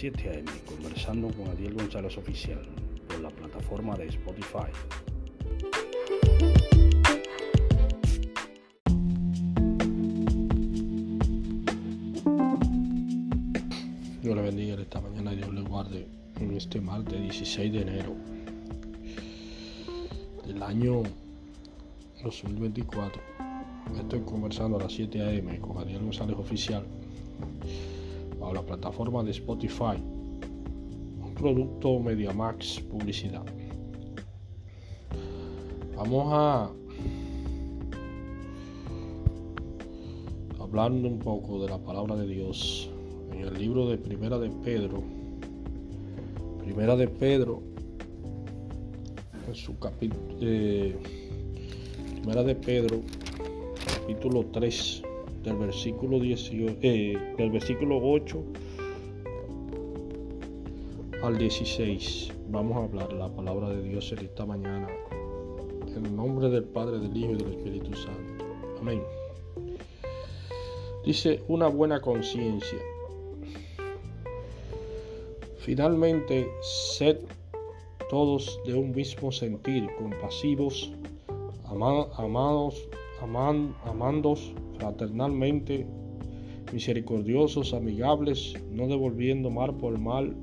7 a.m. conversando con Adiel González Oficial por la plataforma de Spotify. Dios le bendiga esta mañana y Dios le guarde en este martes 16 de enero del año 2024. Estoy conversando a las 7 a.m. con Adiel González Oficial la plataforma de Spotify, un producto MediaMax Publicidad. Vamos a hablando un poco de la palabra de Dios en el libro de Primera de Pedro. Primera de Pedro, en su capítulo, eh, Primera de Pedro, capítulo 3 del versículo 18, eh, del versículo 8 al 16. Vamos a hablar la palabra de Dios en esta mañana. En nombre del Padre, del Hijo y del Espíritu Santo. Amén. Dice una buena conciencia. Finalmente, sed todos de un mismo sentir, compasivos, amados, aman, amandos fraternalmente, misericordiosos, amigables, no devolviendo mal por mal,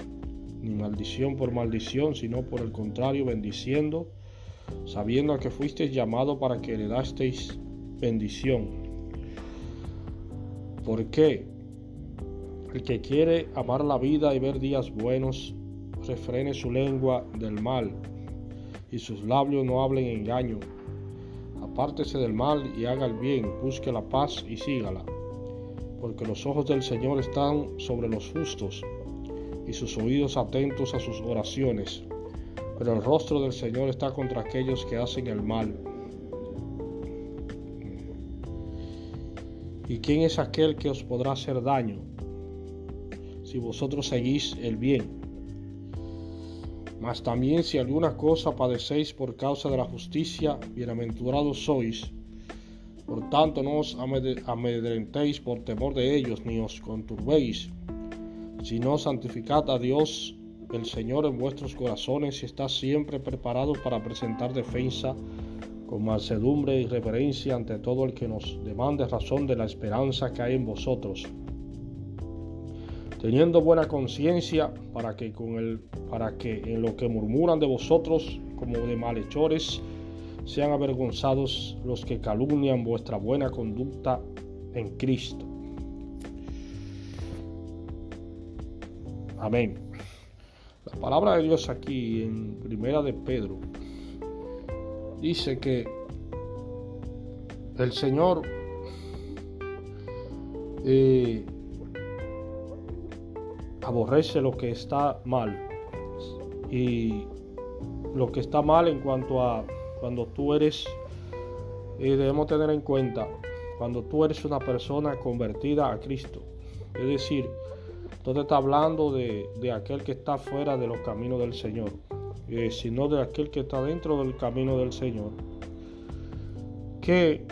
ni maldición por maldición, sino por el contrario, bendiciendo, sabiendo que fuisteis llamado para que heredasteis bendición. ¿Por qué? El que quiere amar la vida y ver días buenos, refrene su lengua del mal y sus labios no hablen engaño apártese del mal y haga el bien, busque la paz y sígala, porque los ojos del Señor están sobre los justos y sus oídos atentos a sus oraciones, pero el rostro del Señor está contra aquellos que hacen el mal. ¿Y quién es aquel que os podrá hacer daño si vosotros seguís el bien? Mas también si alguna cosa padecéis por causa de la justicia, bienaventurados sois. Por tanto, no os amedrentéis por temor de ellos, ni os conturbéis, sino santificad a Dios el Señor en vuestros corazones y estad siempre preparados para presentar defensa con mansedumbre y reverencia ante todo el que nos demande razón de la esperanza que hay en vosotros teniendo buena conciencia para que con el para que en lo que murmuran de vosotros como de malhechores sean avergonzados los que calumnian vuestra buena conducta en Cristo. Amén. La palabra de Dios aquí en Primera de Pedro dice que el Señor eh, aborrece lo que está mal. Y lo que está mal en cuanto a cuando tú eres, y debemos tener en cuenta, cuando tú eres una persona convertida a Cristo. Es decir, no está hablando de, aquel que está fuera de los caminos del Señor, eh, sino de aquel que está dentro del camino del Señor. Que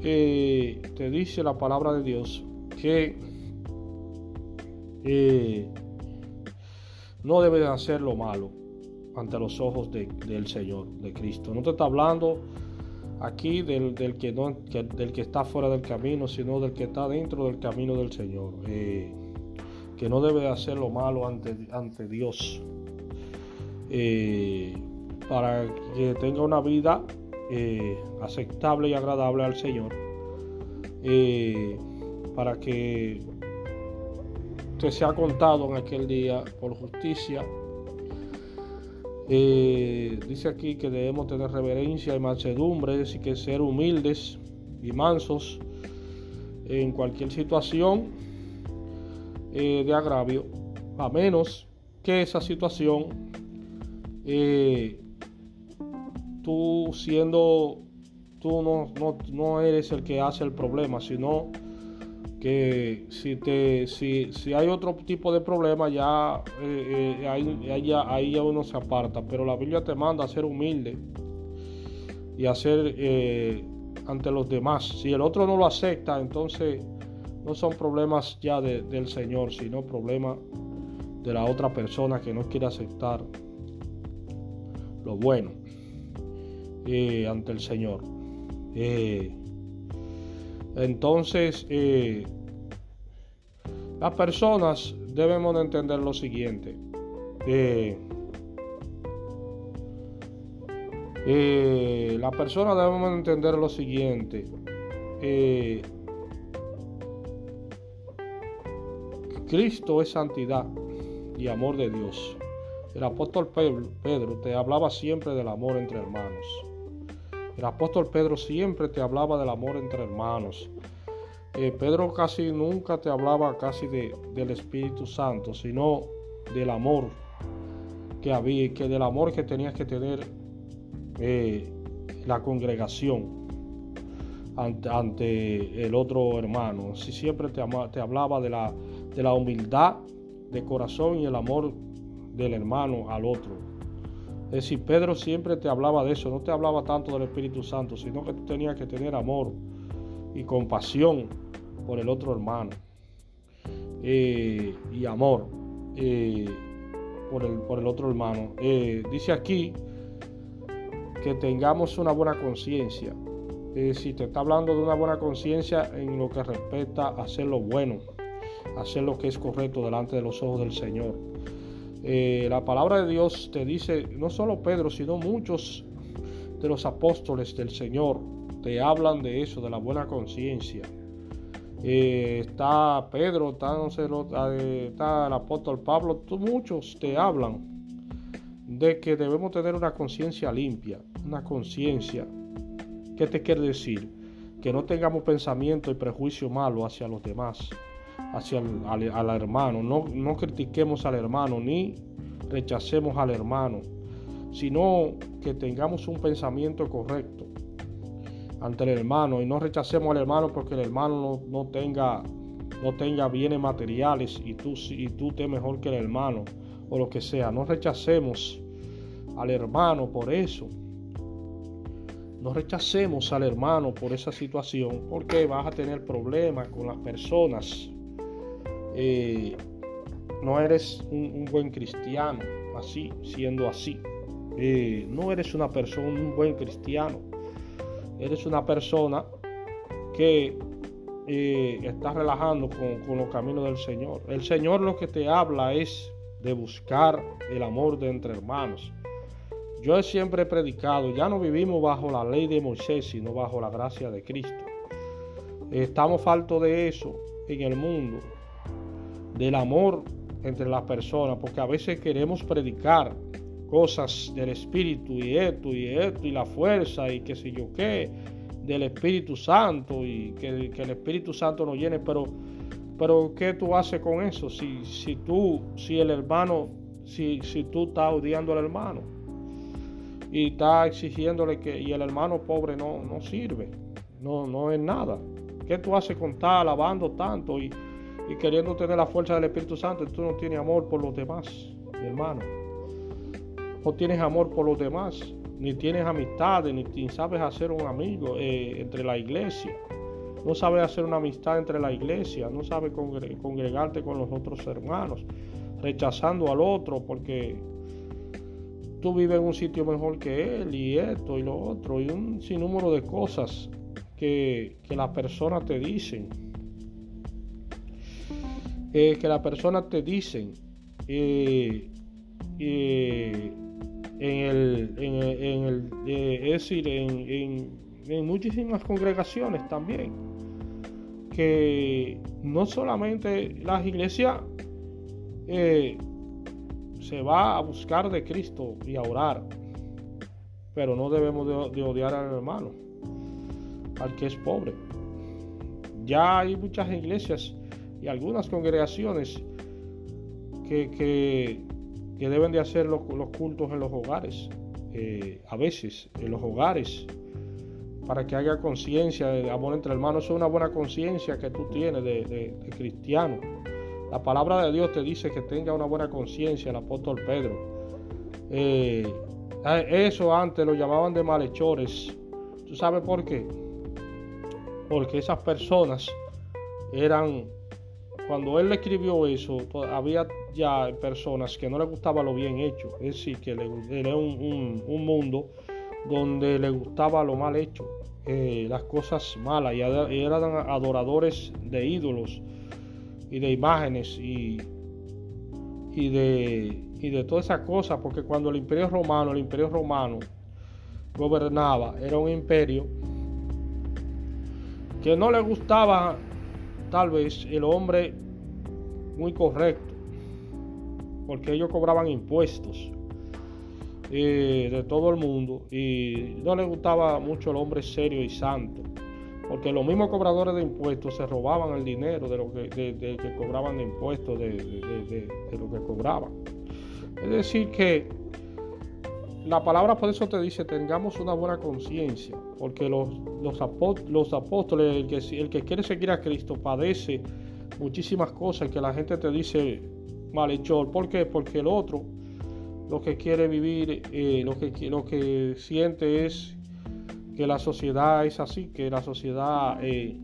eh, te dice la palabra de Dios que no debe hacer lo malo ante los ojos del Señor, de Cristo. No te está hablando aquí del, que está fuera del camino, sino del que está dentro del camino del Señor. Eh, que no debe hacer lo malo ante, ante Dios. Eh, para que tenga una vida eh, aceptable y agradable al Señor. para que se ha contado en aquel día por justicia. Eh, dice aquí que debemos tener reverencia y mansedumbre, y que ser humildes y mansos en cualquier situación eh, de agravio, a menos que esa situación eh, tú siendo tú no, no, no eres el que hace el problema, sino que si, te, si, si hay otro tipo de problema, ya, eh, eh, ahí, ya, uno se aparta. Pero la Biblia te manda a ser humilde y a ser eh, ante los demás. Si el otro no lo acepta, entonces no son problemas ya del Señor, sino problemas de la otra persona que no quiere aceptar lo bueno eh, ante el Señor. Eh, entonces, eh, las personas debemos de entender lo siguiente. la persona debemos de entender lo siguiente. Cristo es santidad y amor de Dios. El apóstol Pedro te hablaba siempre del amor entre hermanos. El apóstol Pedro siempre te hablaba del amor entre hermanos. Eh, Pedro casi nunca te hablaba casi de, del Espíritu Santo, sino del amor que había, que del amor que tenías que tener eh, la congregación ante, el otro hermano. Si siempre te, te hablaba de la, de la humildad de corazón y el amor del hermano al otro. Es decir, Pedro siempre te hablaba de eso, no te hablaba tanto del Espíritu Santo, sino que tú tenías que tener amor y compasión por el otro hermano. Eh, y amor eh, por, el, otro hermano. Eh, dice aquí que tengamos una buena conciencia. si te está hablando de una buena conciencia en lo que respecta a hacer lo bueno, hacer lo que es correcto delante de los ojos del Señor. Eh, la palabra de Dios te dice, no solo Pedro, sino muchos de los apóstoles del Señor te hablan de eso, de la buena conciencia. Eh, está Pedro, sé, eh, está el apóstol Pablo, muchos te hablan de que debemos tener una conciencia limpia, una conciencia. ¿Qué te quiere decir? Que no tengamos pensamiento y prejuicio malo hacia los demás hacia el, al, hermano. No, no critiquemos al hermano ni rechacemos al hermano, sino que tengamos un pensamiento correcto ante el hermano y no rechacemos al hermano porque el hermano no, tenga no tenga bienes materiales y tú y tú te mejor que el hermano o lo que sea. No rechacemos al hermano por eso. No rechacemos al hermano por esa situación porque vas a tener problemas con las personas eh, no eres un, buen cristiano, así, siendo así. Eh, no eres una persona, un buen cristiano. Eres una persona que eh, está relajando con, con, los caminos del Señor. El Señor lo que te habla es de buscar el amor de entre hermanos. Yo siempre he predicado, ya no vivimos bajo la ley de Moisés, sino bajo la gracia de Cristo. Estamos faltos de eso en el mundo del amor entre las personas, porque a veces queremos predicar cosas del Espíritu y esto y esto y la fuerza y qué sé yo qué, del Espíritu Santo y que, el Espíritu Santo nos llene, pero, pero ¿qué tú haces con eso? Si, si tú, si el hermano, si, si tú estás odiando al hermano y estás exigiéndole que, y el hermano pobre no, no sirve, no, no es nada. ¿Qué tú haces con estar alabando tanto y y queriendo tener la fuerza del Espíritu Santo, tú no tienes amor por los demás, mi hermano. No tienes amor por los demás, ni tienes amistades, ni, sabes hacer un amigo eh, entre la iglesia. No sabes hacer una amistad entre la iglesia, no sabes congregarte con los otros hermanos, rechazando al otro porque tú vives en un sitio mejor que él y esto y lo otro y un sinnúmero de cosas que, que las personas te dicen que la persona te dicen eh, eh, en el, en, el eh, es decir, en, en, muchísimas congregaciones también, que no solamente las iglesias se va a buscar de Cristo y a orar, pero no debemos de, de odiar al hermano, al que es pobre. Ya hay muchas iglesias y algunas congregaciones que, deben de hacer los, cultos en los hogares, eh, a veces en los hogares, para que haya conciencia de amor entre hermanos. Es una buena conciencia que tú tienes de, cristiano. La palabra de Dios te dice que tenga una buena conciencia el apóstol Pedro. Eh, eso antes lo llamaban de malhechores. ¿Tú sabes por qué? Porque esas personas eran cuando él escribió eso, había ya personas que no le gustaba lo bien hecho. Es decir, que era un, mundo donde le gustaba lo mal hecho, eh, las cosas malas, y eran adoradores de ídolos y de imágenes y, y de, y de todas esas cosas, porque cuando el imperio romano, el imperio romano gobernaba, era un imperio que no le gustaba tal vez el hombre muy correcto, porque ellos cobraban impuestos eh, de todo el mundo y no le gustaba mucho el hombre serio y santo, porque los mismos cobradores de impuestos se robaban el dinero de lo que, que cobraban de impuestos, de, de lo que cobraban. Es decir, que la palabra por eso te dice, tengamos una buena conciencia, porque los, los, apóstoles, el que, el que quiere seguir a Cristo, padece muchísimas cosas que la gente te dice malhechor. ¿Por qué? Porque el otro lo que quiere vivir, eh, lo, que, lo que siente es que la sociedad es así, que la sociedad eh,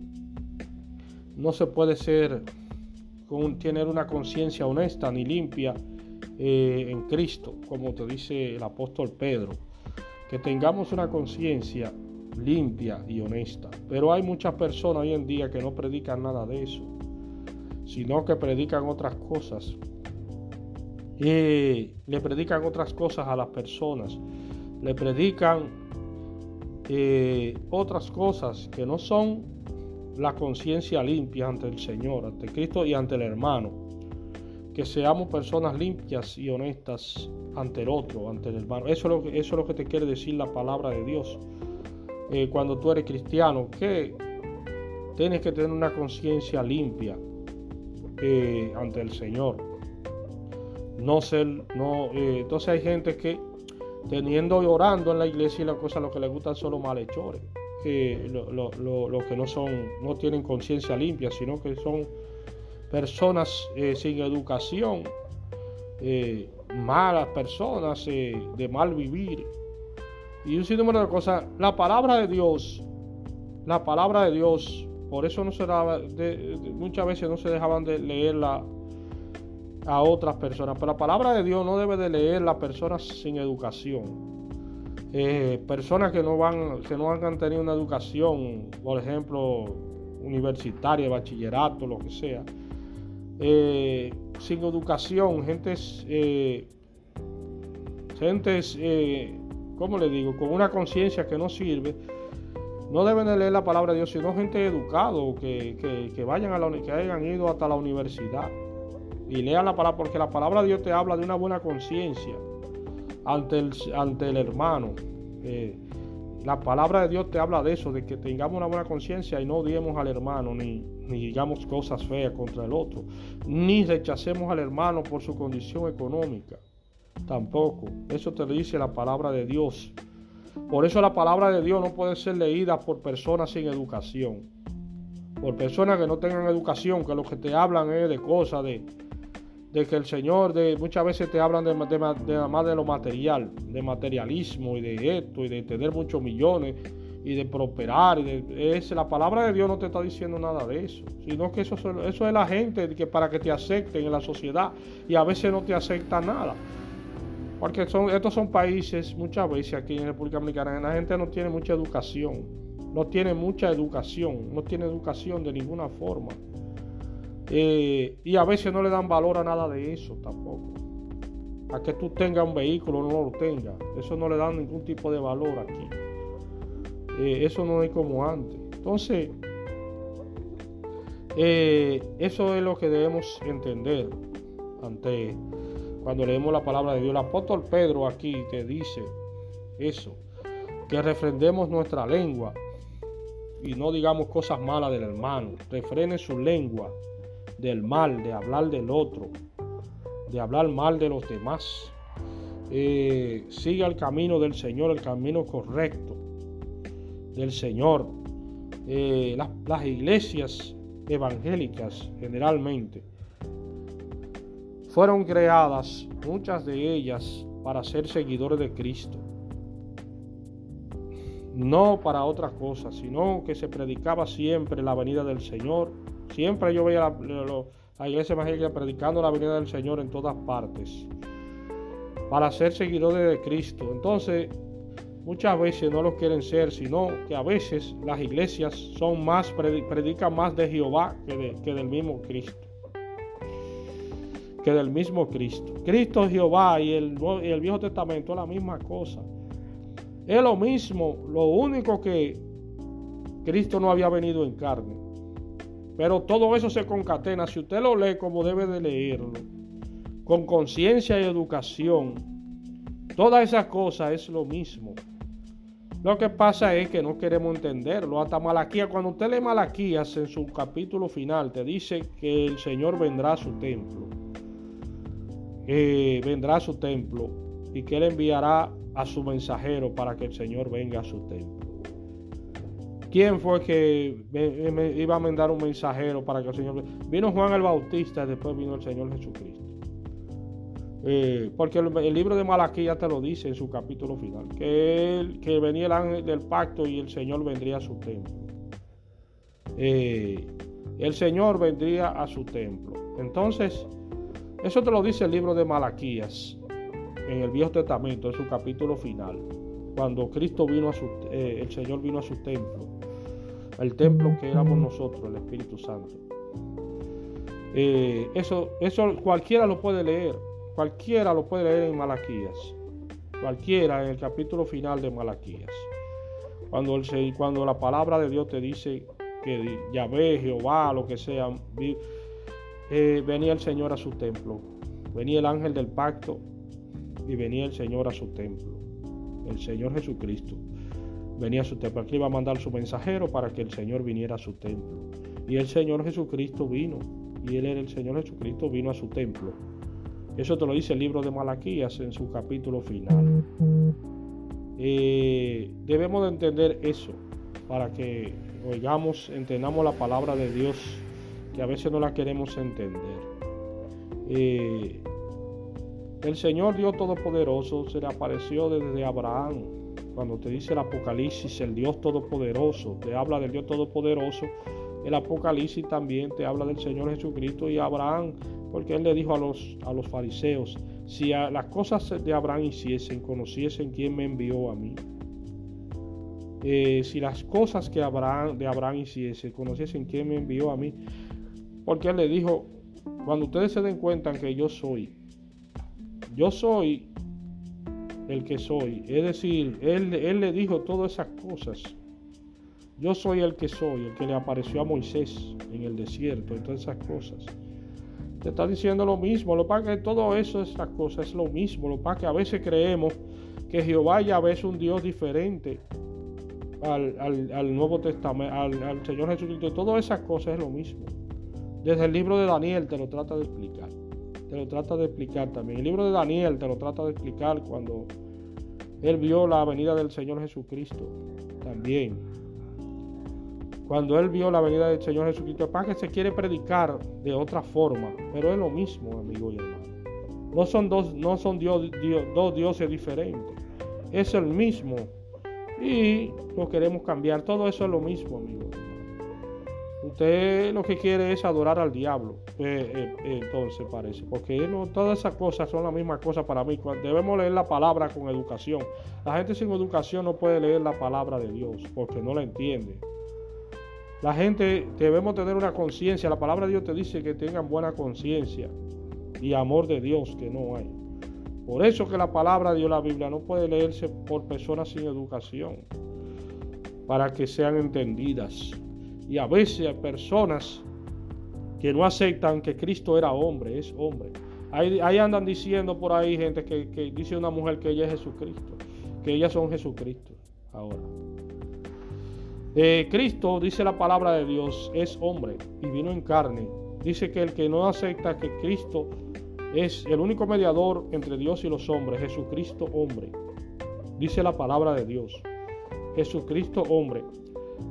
no se puede ser, con, tener una conciencia honesta ni limpia eh, en Cristo, como te dice el apóstol Pedro, que tengamos una conciencia limpia y honesta. Pero hay muchas personas hoy en día que no predican nada de eso, sino que predican otras cosas. Eh, le predican otras cosas a las personas, le predican eh, otras cosas que no son la conciencia limpia ante el Señor, ante Cristo y ante el hermano que seamos personas limpias y honestas ante el otro, ante el hermano. Eso es lo que, lo que te quiere decir la palabra de Dios. Eh, cuando tú eres cristiano, que tienes que tener una conciencia limpia eh, ante el Señor. No ser, no, eh, entonces hay gente que teniendo y orando en la iglesia y la cosa lo que les gustan son los malhechores, los lo, que no son, no tienen conciencia limpia, sino que son personas eh, sin educación, eh, malas personas eh, de mal vivir y un sinnúmero de cosas. La palabra de Dios, la palabra de Dios, por eso no se daba, muchas veces no se dejaban de leerla a otras personas, pero la palabra de Dios no debe de leer las personas sin educación. personas que no van, que no han tenido una educación, por ejemplo, universitaria, bachillerato, lo que sea eh, sin educación, gentes, eh, gentes eh, ¿cómo le digo? Con una conciencia que no sirve, no deben de leer la palabra de Dios, sino gente educada, que, que, vayan a la que hayan ido hasta la universidad y lean la palabra, porque la palabra de Dios te habla de una buena conciencia ante el, ante el hermano. Eh, la palabra de Dios te habla de eso, de que tengamos una buena conciencia y no odiemos al hermano, ni, digamos cosas feas contra el otro, ni rechacemos al hermano por su condición económica. Tampoco. Eso te lo dice la palabra de Dios. Por eso la palabra de Dios no puede ser leída por personas sin educación. Por personas que no tengan educación, que lo que te hablan es de cosas, de, de que el Señor de, muchas veces te hablan de, de, más de lo material, de materialismo y de esto y de tener muchos millones y de prosperar. La palabra de Dios no te está diciendo nada de eso, sino que eso, eso es la gente que para que te acepten en la sociedad y a veces no te acepta nada. Porque son, estos son países, muchas veces aquí en República Dominicana, la gente no tiene mucha educación, no tiene mucha educación, no tiene educación de ninguna forma. Eh, y a veces no le dan valor a nada de eso tampoco. A que tú tengas un vehículo no lo tengas. Eso no le dan ningún tipo de valor aquí. Eh, eso no es como antes. Entonces, eh, eso es lo que debemos entender ante cuando leemos la palabra de Dios. El apóstol Pedro aquí te dice eso, que refrendemos nuestra lengua y no digamos cosas malas del hermano. Refrene su lengua del mal, de hablar del otro, de hablar mal de los demás. Eh, siga el camino del Señor, el camino correcto del Señor. Eh, las, las iglesias evangélicas generalmente fueron creadas, muchas de ellas, para ser seguidores de Cristo. No para otra cosa, sino que se predicaba siempre la venida del Señor, Siempre yo veía la iglesia evangélica predicando la venida del Señor en todas partes, para ser seguidores de Cristo. Entonces, muchas veces no lo quieren ser, sino que a veces las iglesias son más, predican más de Jehová que, que del mismo Cristo. Que del mismo Cristo. Cristo Jehová y el, y el Viejo Testamento es la misma cosa. Es lo mismo, lo único que Cristo no había venido en carne. Pero todo eso se concatena. Si usted lo lee como debe de leerlo, con conciencia y educación, todas esas cosas es lo mismo. Lo que pasa es que no queremos entenderlo. Hasta Malaquías, cuando usted lee Malaquías en su capítulo final, te dice que el Señor vendrá a su templo. Eh, vendrá a su templo y que Él enviará a su mensajero para que el Señor venga a su templo. ¿Quién fue que iba a mandar un mensajero para que el Señor... Vino Juan el Bautista y después vino el Señor Jesucristo. Eh, porque el, libro de Malaquías te lo dice en su capítulo final, que, que venía el ángel del pacto y el Señor vendría a su templo. Eh, el Señor vendría a su templo. Entonces, eso te lo dice el libro de Malaquías en el Viejo Testamento, en su capítulo final, cuando Cristo vino a su, eh, el Señor vino a su templo el templo que éramos nosotros, el Espíritu Santo. Eh, eso, eso cualquiera lo puede leer, cualquiera lo puede leer en Malaquías, cualquiera en el capítulo final de Malaquías. Cuando, el, cuando la palabra de Dios te dice que Yahvé, Jehová, lo que sea, eh, venía el Señor a su templo, venía el ángel del pacto y venía el Señor a su templo, el Señor Jesucristo venía a su templo. Aquí iba a mandar su mensajero para que el Señor viniera a su templo. Y el Señor Jesucristo vino. Y Él era el Señor Jesucristo, vino a su templo. Eso te lo dice el libro de Malaquías en su capítulo final. Eh, debemos de entender eso para que oigamos, entendamos la palabra de Dios, que a veces no la queremos entender. Eh, el Señor Dios Todopoderoso se le apareció desde Abraham cuando te dice el Apocalipsis, el Dios Todopoderoso, te habla del Dios Todopoderoso, el Apocalipsis también te habla del Señor Jesucristo y Abraham, porque él le dijo a los, a los fariseos, si las cosas de Abraham hiciesen, conociesen quién me envió a mí. Eh, si las cosas que Abraham, de Abraham hiciese, conociesen quién me envió a mí, porque él le dijo, cuando ustedes se den cuenta que yo soy, yo soy el que soy. Es decir, él, él le dijo todas esas cosas. Yo soy el que soy, el que le apareció a Moisés en el desierto y todas esas cosas. Te está diciendo lo mismo. Lo que que todo eso, esas cosas, es lo mismo. Lo que que a veces creemos que Jehová ya es un Dios diferente al, al, Nuevo Testamento, al, al Señor Jesucristo. Todas esas cosas es lo mismo. Desde el libro de Daniel te lo trata de explicar te lo trata de explicar también. El libro de Daniel te lo trata de explicar cuando él vio la venida del Señor Jesucristo también. Cuando él vio la venida del Señor Jesucristo, para que se quiere predicar de otra forma, pero es lo mismo, amigo y hermano. No son dos, no son Dios, dos dioses diferentes. Es el mismo. Y lo queremos cambiar. Todo eso es lo mismo, amigo. Usted lo que quiere es adorar al diablo. Eh, eh, entonces parece. Porque no, todas esas cosas son la misma cosa para mí. Debemos leer la palabra con educación. La gente sin educación no puede leer la palabra de Dios porque no la entiende. La gente debemos tener una conciencia. La palabra de Dios te dice que tengan buena conciencia y amor de Dios que no hay. Por eso que la palabra de Dios, la Biblia, no puede leerse por personas sin educación para que sean entendidas. Y a veces hay personas que no aceptan que Cristo era hombre, es hombre. Ahí, andan diciendo por ahí gente que, dice una mujer que ella es Jesucristo, que ellas son Jesucristo. Ahora, eh, Cristo, dice la palabra de Dios, es hombre y vino en carne. Dice que el que no acepta que Cristo es el único mediador entre Dios y los hombres, Jesucristo hombre. Dice la palabra de Dios. Jesucristo hombre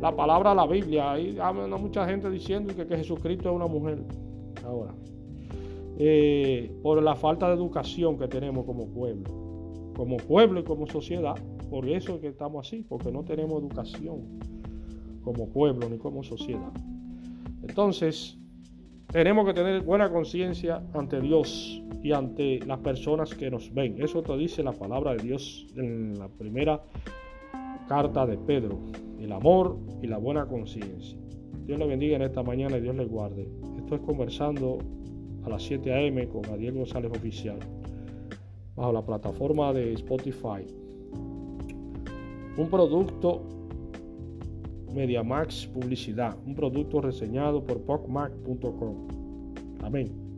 la palabra la Biblia. Hay, mucha gente diciendo que, Jesucristo es una mujer. Ahora, eh, por la falta de educación que tenemos como pueblo, como pueblo y como sociedad, por eso es que estamos así, porque no tenemos educación como pueblo ni como sociedad. Entonces, tenemos que tener buena conciencia ante Dios y ante las personas que nos ven. Eso te dice la palabra de Dios en la primera carta de Pedro. El amor y la buena conciencia. Dios le bendiga en esta mañana y Dios le guarde. Estoy conversando a las 7 a.m. con Adiel González Oficial bajo la plataforma de Spotify. Un producto MediaMax Publicidad, un producto reseñado por PocMac.com. Amén.